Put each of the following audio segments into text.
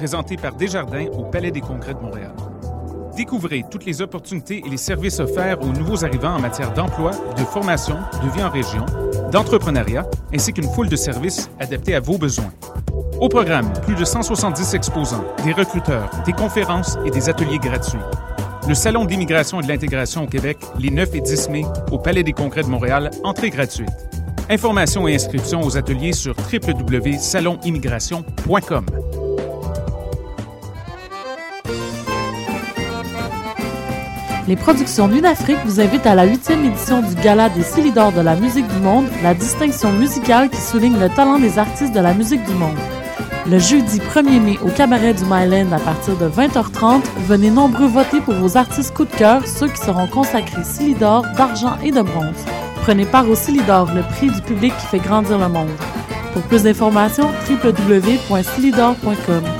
présenté par Desjardins au Palais des Congrès de Montréal. Découvrez toutes les opportunités et les services offerts aux nouveaux arrivants en matière d'emploi, de formation, de vie en région, d'entrepreneuriat, ainsi qu'une foule de services adaptés à vos besoins. Au programme, plus de 170 exposants, des recruteurs, des conférences et des ateliers gratuits. Le Salon d'immigration et de l'intégration au Québec, les 9 et 10 mai, au Palais des Congrès de Montréal, entrée gratuite. Informations et inscriptions aux ateliers sur www.salonimmigration.com. Les productions Afrique vous invitent à la huitième édition du Gala des Silidors de la musique du monde, la distinction musicale qui souligne le talent des artistes de la musique du monde. Le jeudi 1er mai au cabaret du Myland à partir de 20h30, venez nombreux voter pour vos artistes coup de cœur, ceux qui seront consacrés Silidor, d'argent et de bronze. Prenez part au Silidor, le prix du public qui fait grandir le monde. Pour plus d'informations, www.silidor.com.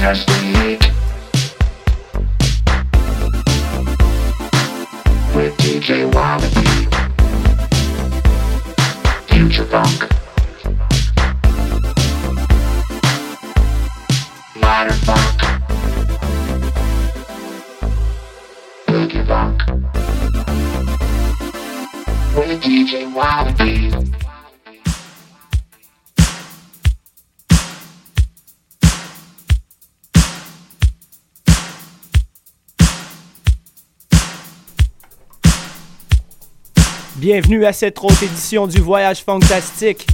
Fantastique. With DJ Wallaby. Future Funk. Bienvenue à cette autre édition du Voyage Fantastique.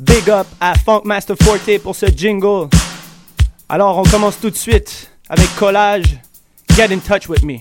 Big up à Funk Master Forte pour ce jingle. Alors, on commence tout de suite avec Collage. Get in touch with me.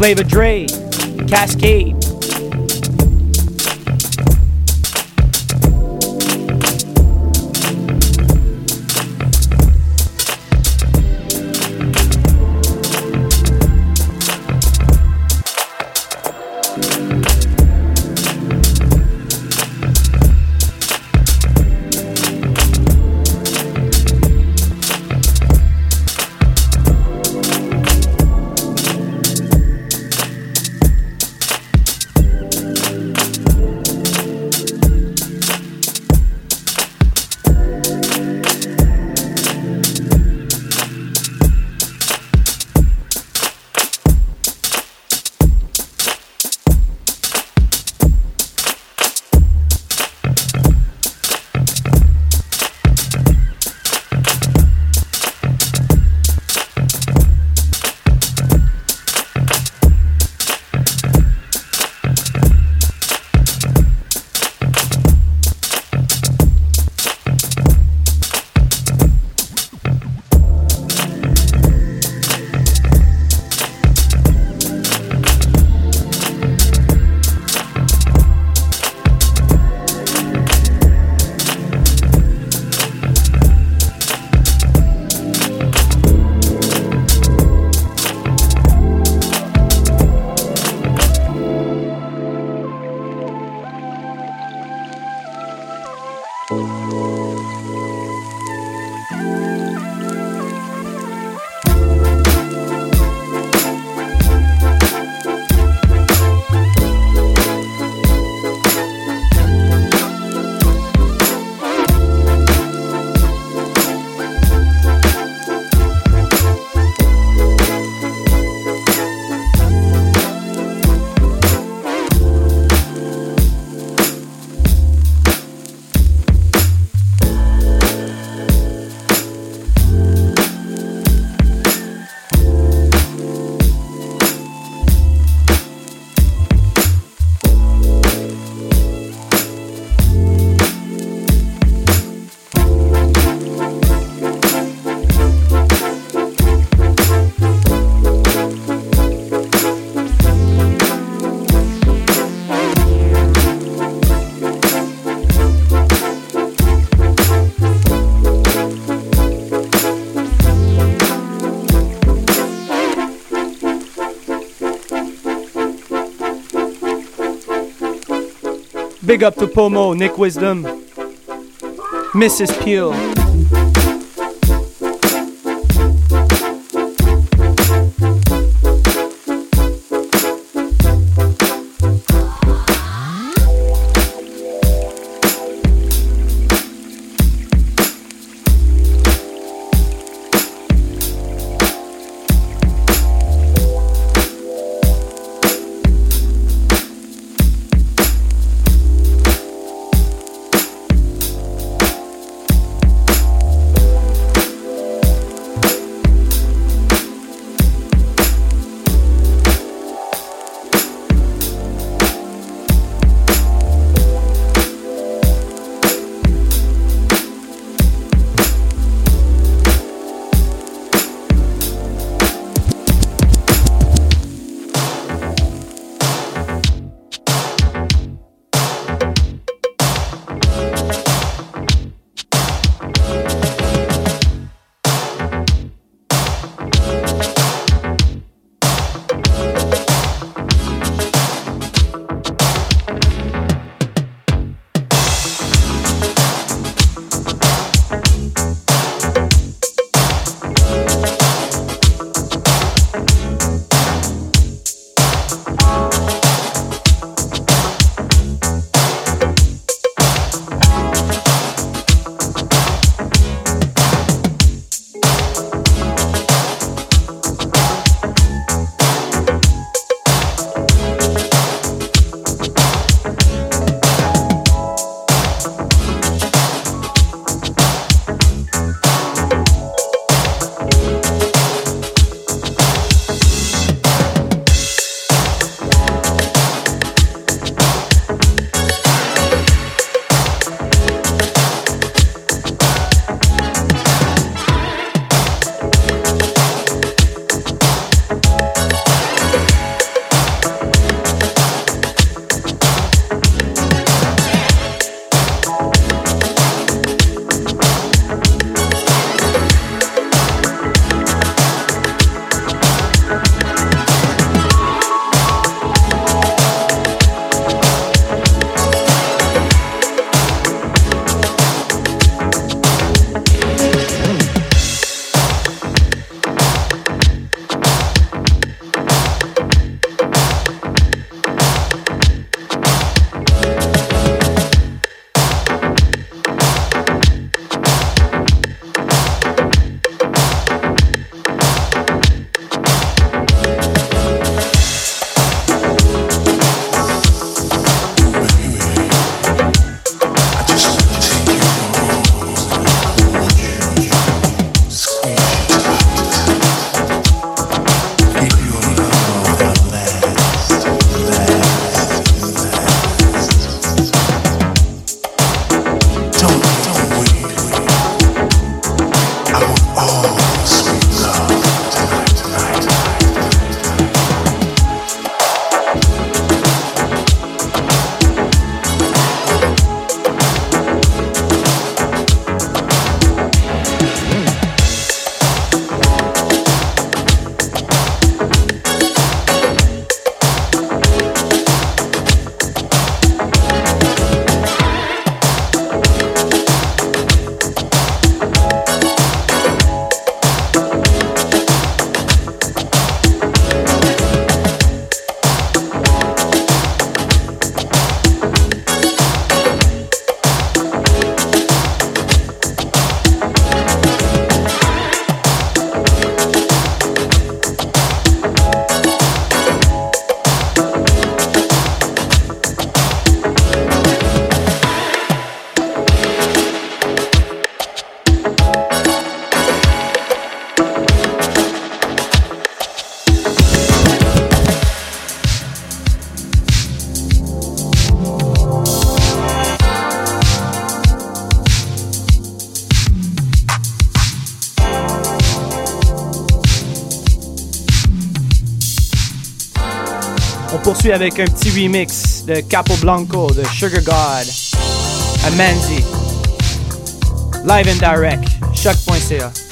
Flavor Dre, Cascade. Big up to Pomo, Nick Wisdom, Mrs. Peel. Avec un petit remix de Capo Blanco de Sugar God à Manzi. Live and direct, choc.ca.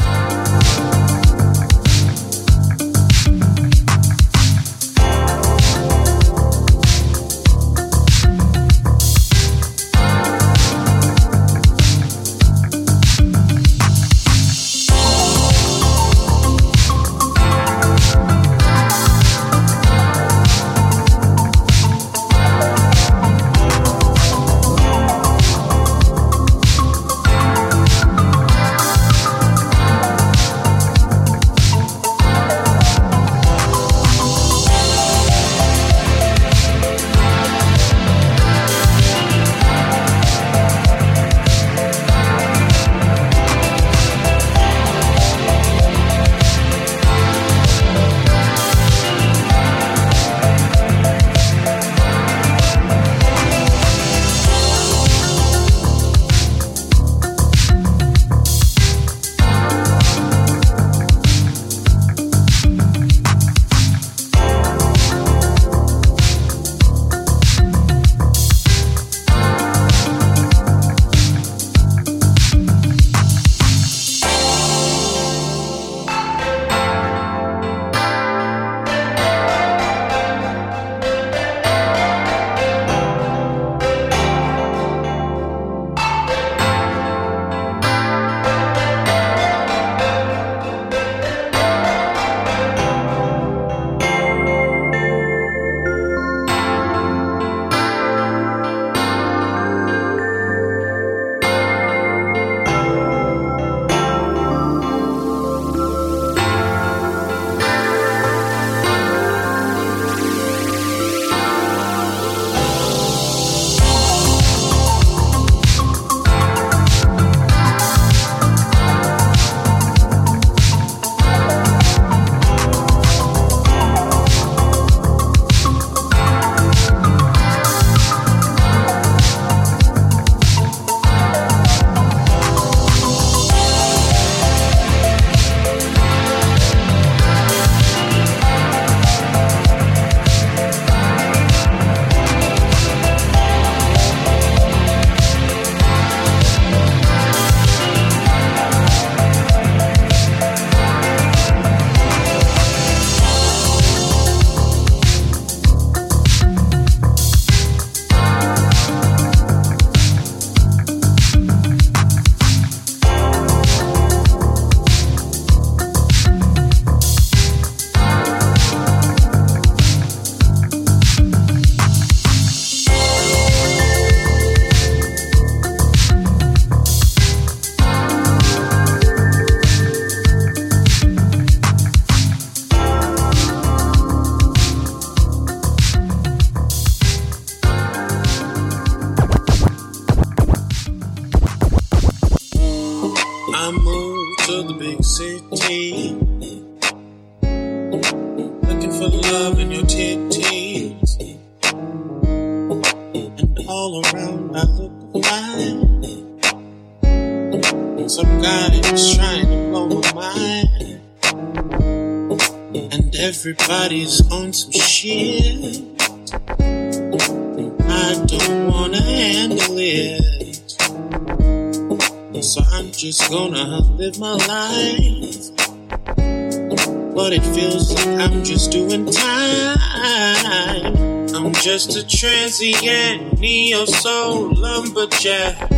just a transient neo soul lumberjack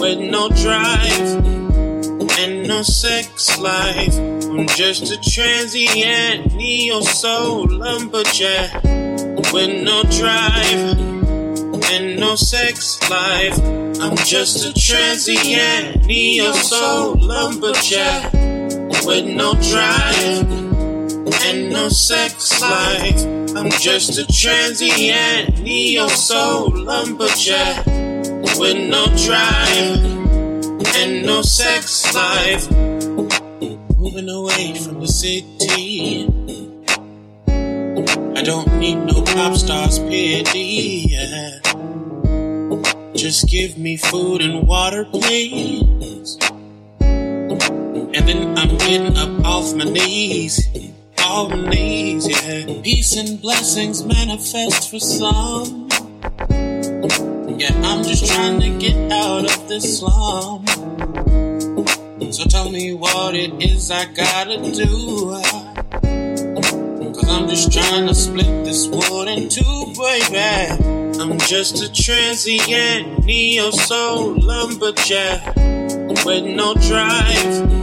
with no drive and no sex life. I'm just a transient neo soul lumberjack with no drive and no sex life. I'm just a transient neo soul lumberjack with no drive and no sex life. I'm just a transient neo soul lumberjack with no drive and no sex life. Moving away from the city. I don't need no pop stars pity. Just give me food and water, please. And then I'm getting up off my knees. All needs, yeah. Peace and blessings manifest for some. Yeah, I'm just trying to get out of this slum. So tell me what it is I gotta do. Cause I'm just trying to split this wood in two, baby. I'm just a transient neo soul lumberjack with no drive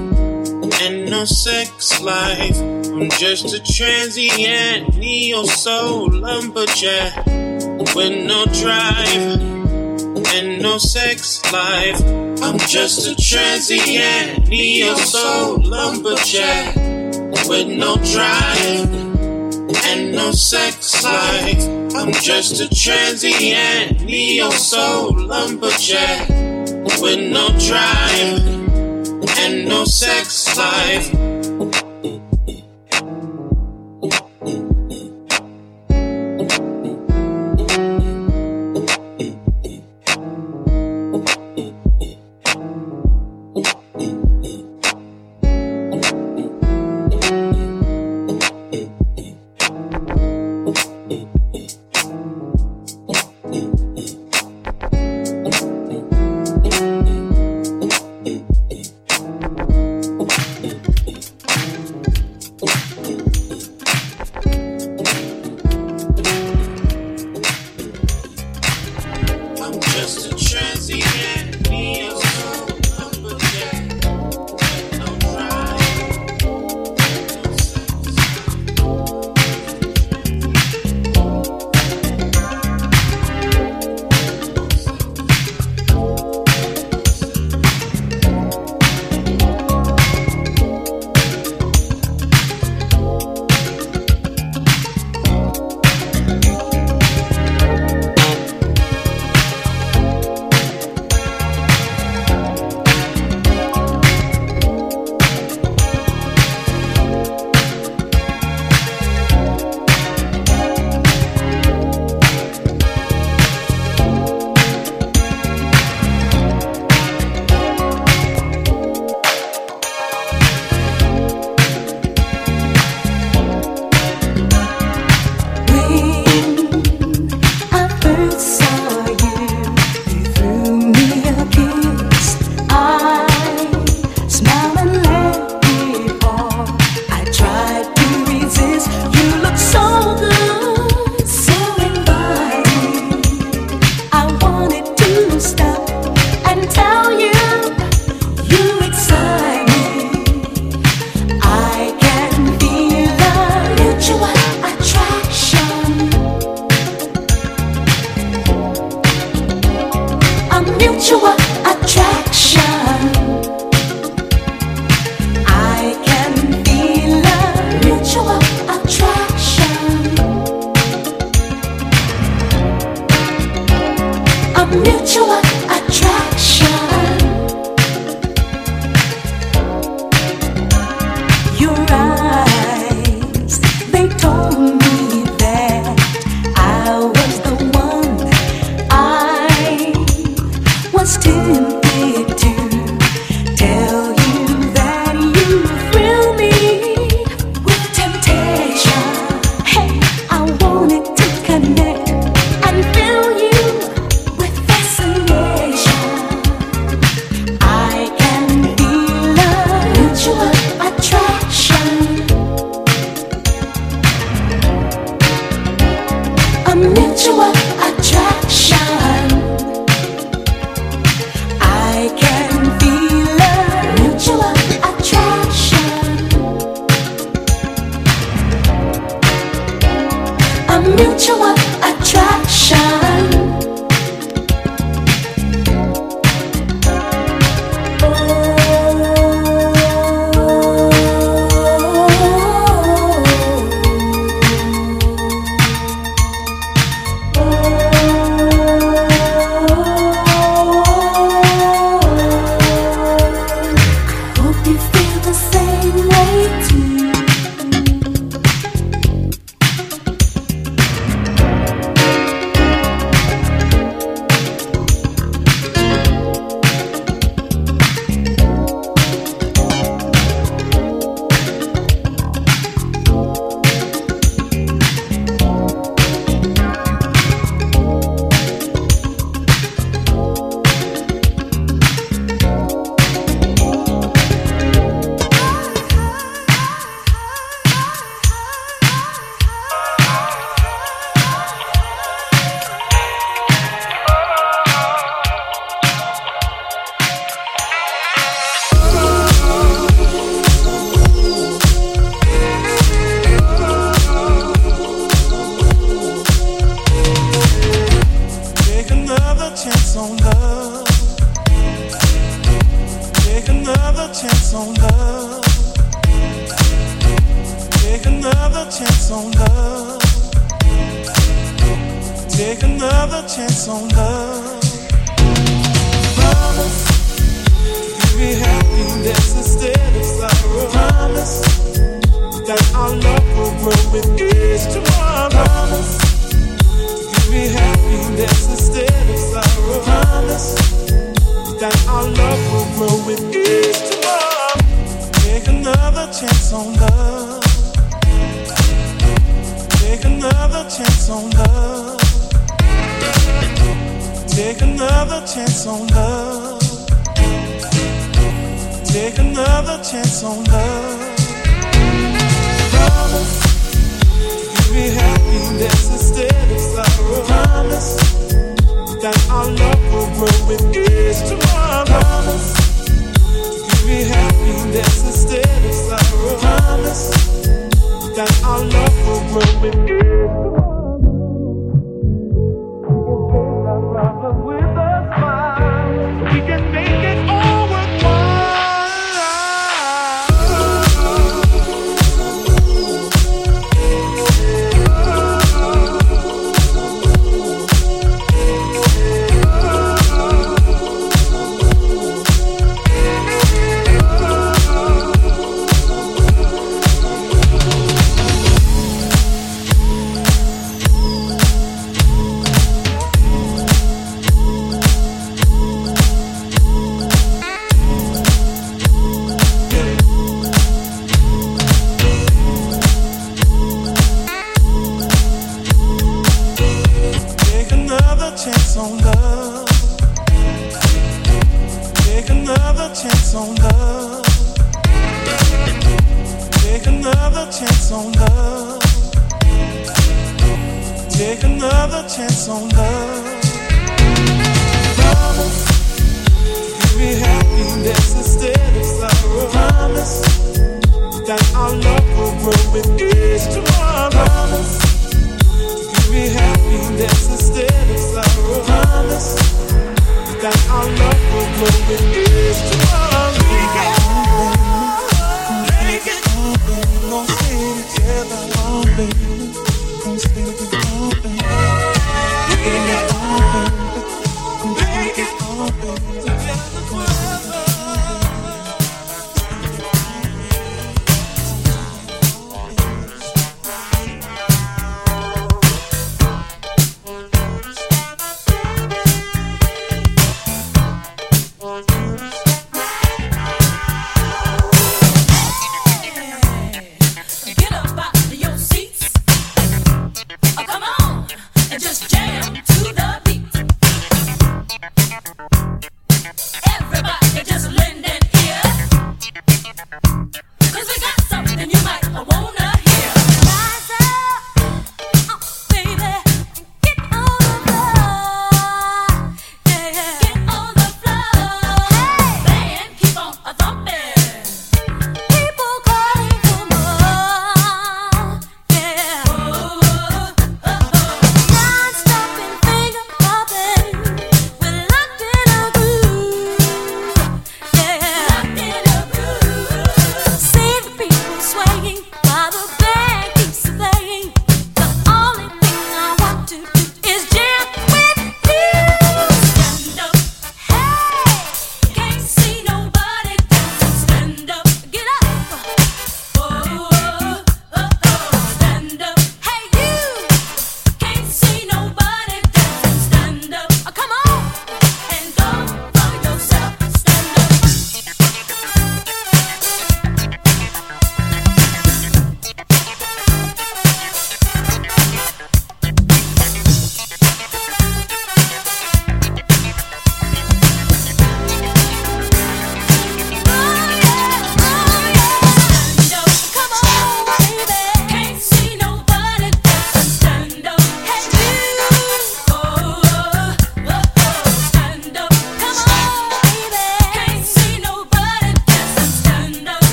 and no sex life. I'm just a transient neo soul lumberjack with no drive and no sex life. I'm just a transient neo soul lumberjack with no drive and no sex life. I'm just a transient neo soul lumberjack with no drive and no sex life. 是我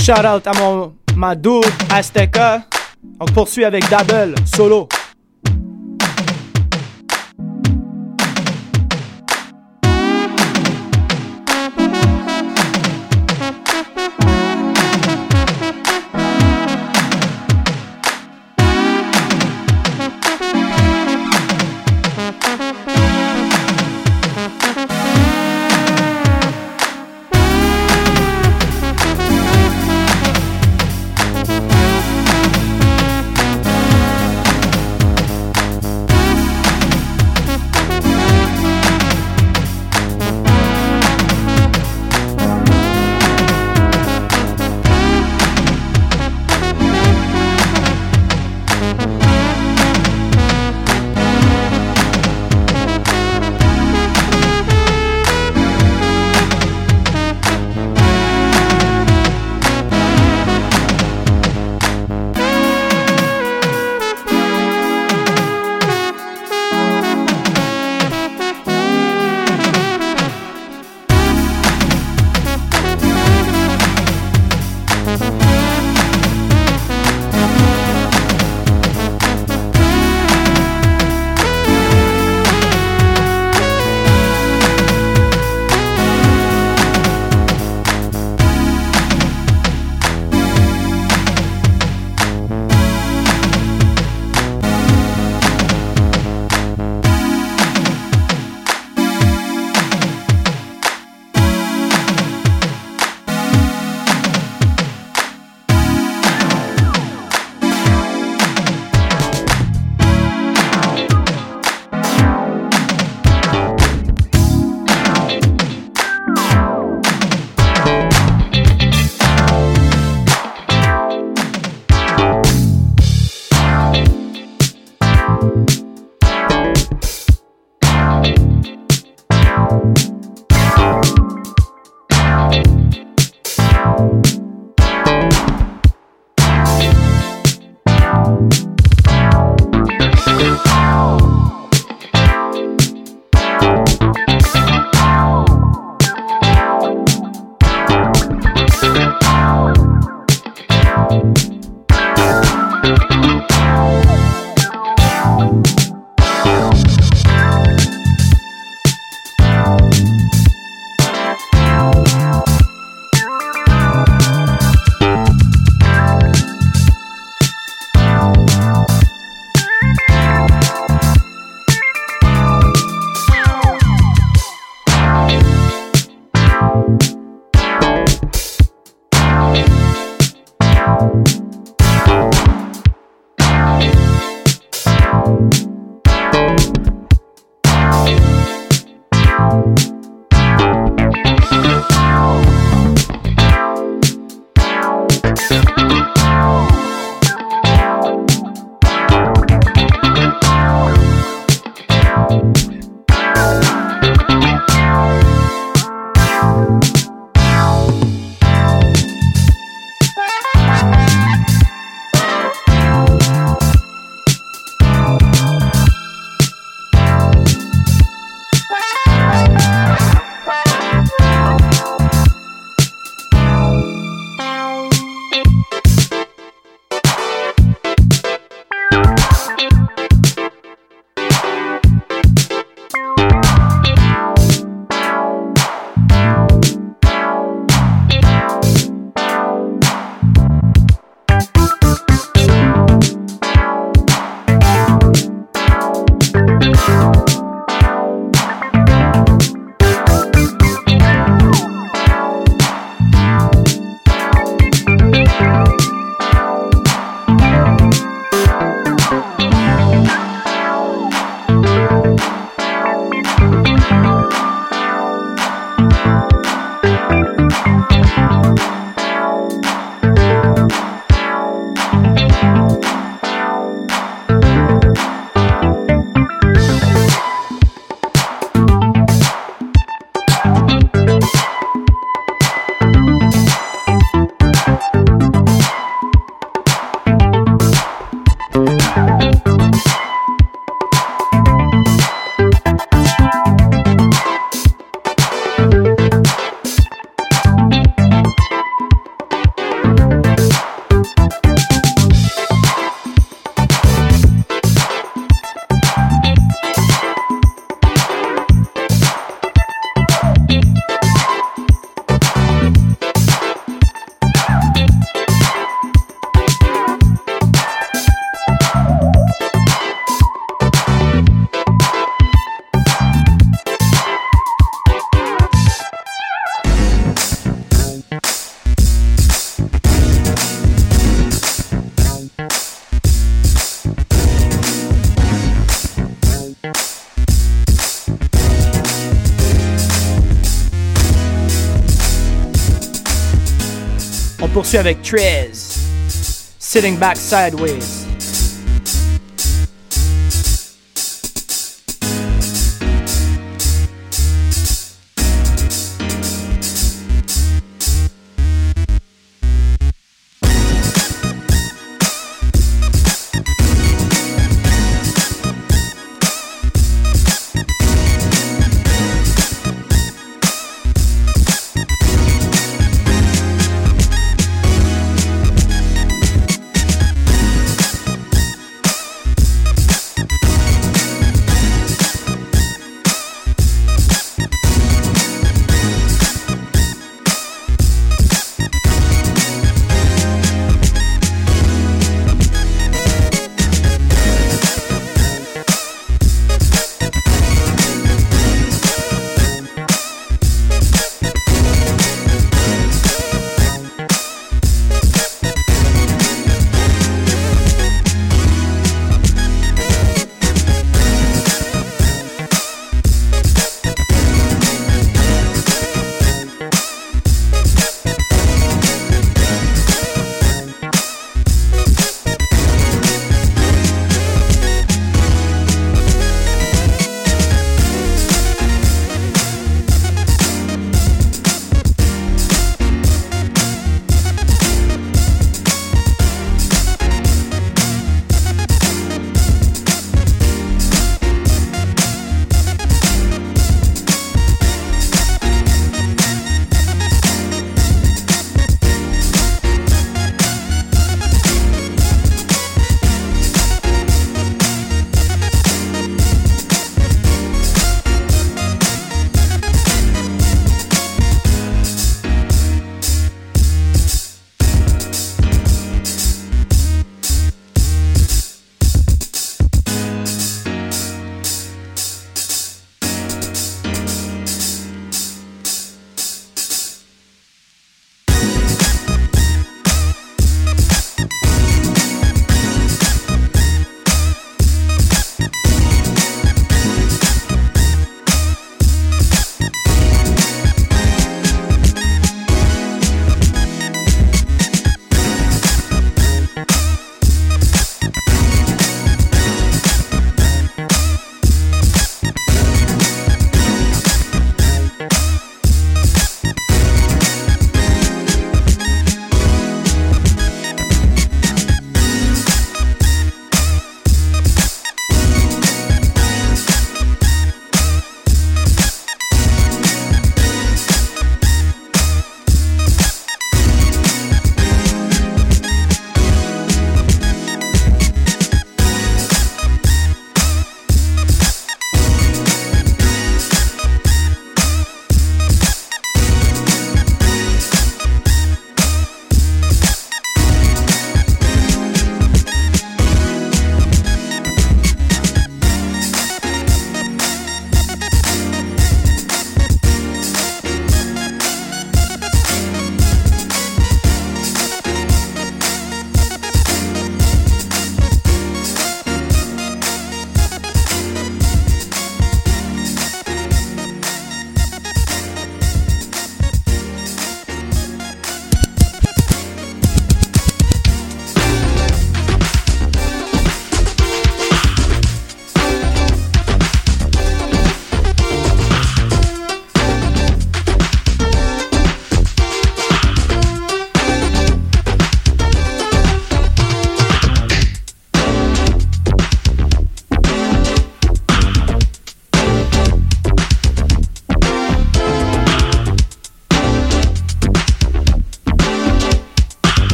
Shout out à mon, ma dude Azteca. On poursuit avec Double, solo. Poursuit avec Trez. Sitting Back Sideways.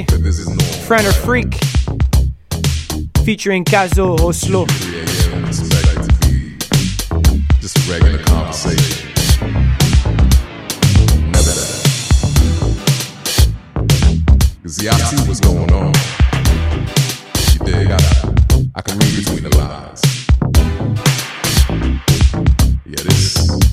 Friend or Freak, featuring Kazo Oslo. Just regular conversation. Cause see, I see what's going on. You dig? I, I can read between the lines. Yeah, this.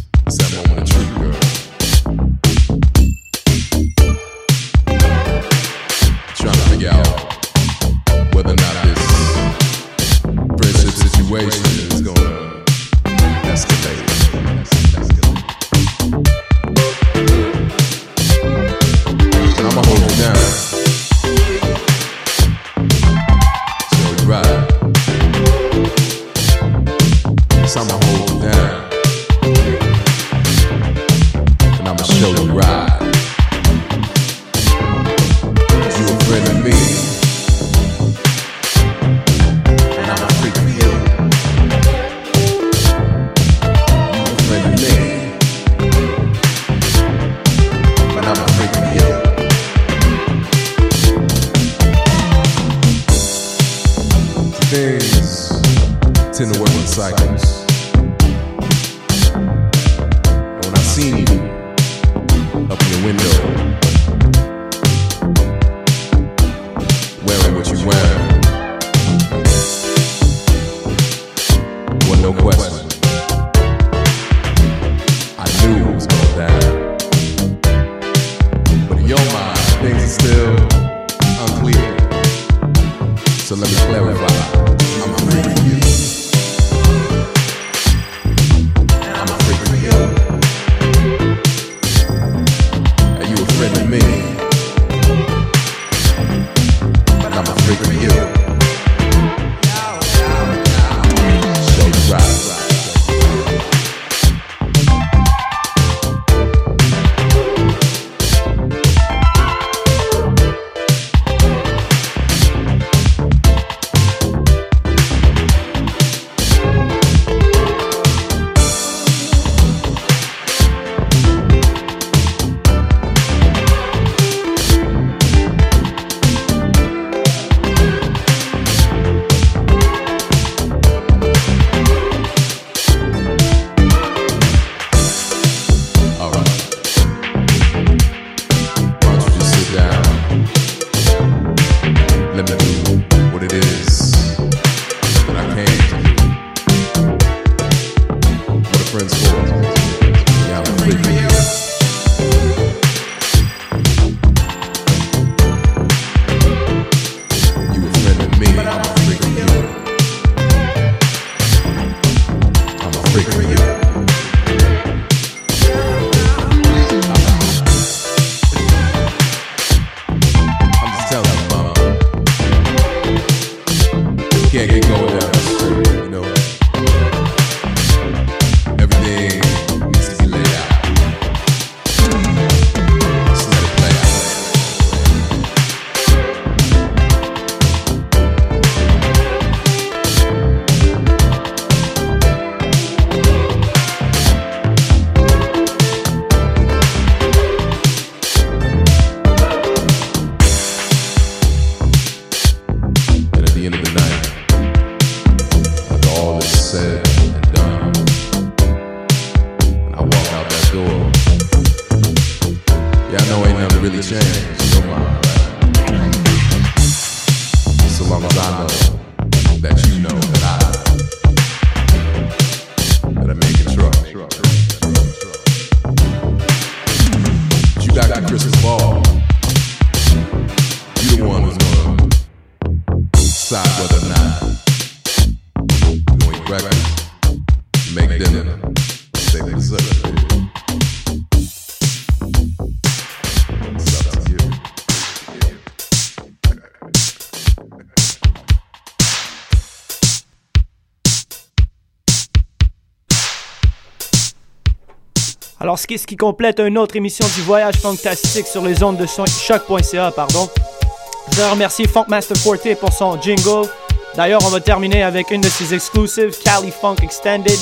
Ce qui, complète une autre émission du Voyage Fantastique sur les ondes de choc.ca, pardon. Je voudrais remercier Funkmaster Forte pour son jingle. D'ailleurs, on va terminer avec une de ses exclusives, Cali Funk Extended.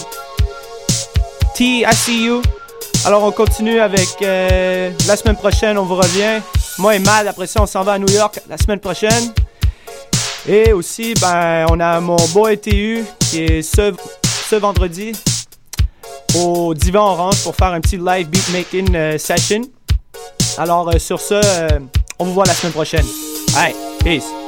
T, I see you. Alors, on continue avec euh, la semaine prochaine, on vous revient. Moi et Mad, après ça, on s'en va à New York la semaine prochaine. Et aussi, ben, on a mon boy TU qui est ce, ce vendredi au Divan Orange pour faire un petit live beatmaking euh, session. Alors, euh, sur ce, euh, on vous voit la semaine prochaine. Hey, peace.